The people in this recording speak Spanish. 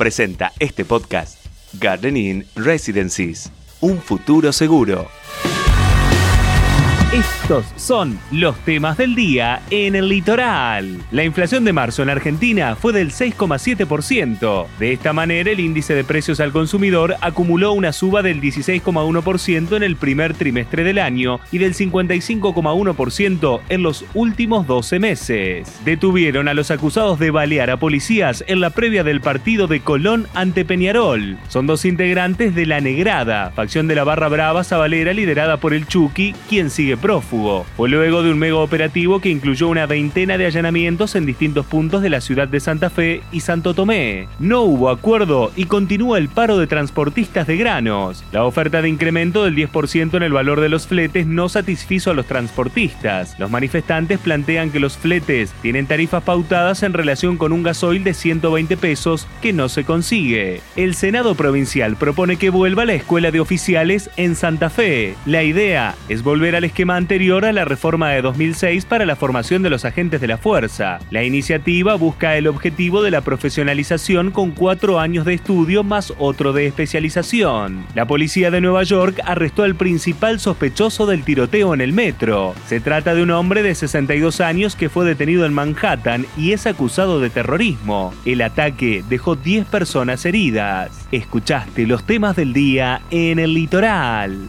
Presenta este podcast Gardening Residencies. Un futuro seguro. Estos son los temas del día en el litoral. La inflación de marzo en Argentina fue del 6,7%. De esta manera, el índice de precios al consumidor acumuló una suba del 16,1% en el primer trimestre del año y del 55,1% en los últimos 12 meses. Detuvieron a los acusados de balear a policías en la previa del partido de Colón ante Peñarol. Son dos integrantes de La Negrada, facción de la Barra Brava Zabalera liderada por el Chucky, quien sigue prófugo. Fue luego de un mega operativo que incluyó una veintena de allanamientos en distintos puntos de la ciudad de Santa Fe y Santo Tomé. No hubo acuerdo y continúa el paro de transportistas de granos. La oferta de incremento del 10% en el valor de los fletes no satisfizo a los transportistas. Los manifestantes plantean que los fletes tienen tarifas pautadas en relación con un gasoil de 120 pesos que no se consigue. El Senado provincial propone que vuelva la escuela de oficiales en Santa Fe. La idea es volver al esquema anterior a la reforma de 2006 para la formación de los agentes de la fuerza. La iniciativa busca el objetivo de la profesionalización con cuatro años de estudio más otro de especialización. La policía de Nueva York arrestó al principal sospechoso del tiroteo en el metro. Se trata de un hombre de 62 años que fue detenido en Manhattan y es acusado de terrorismo. El ataque dejó 10 personas heridas. Escuchaste los temas del día en el litoral.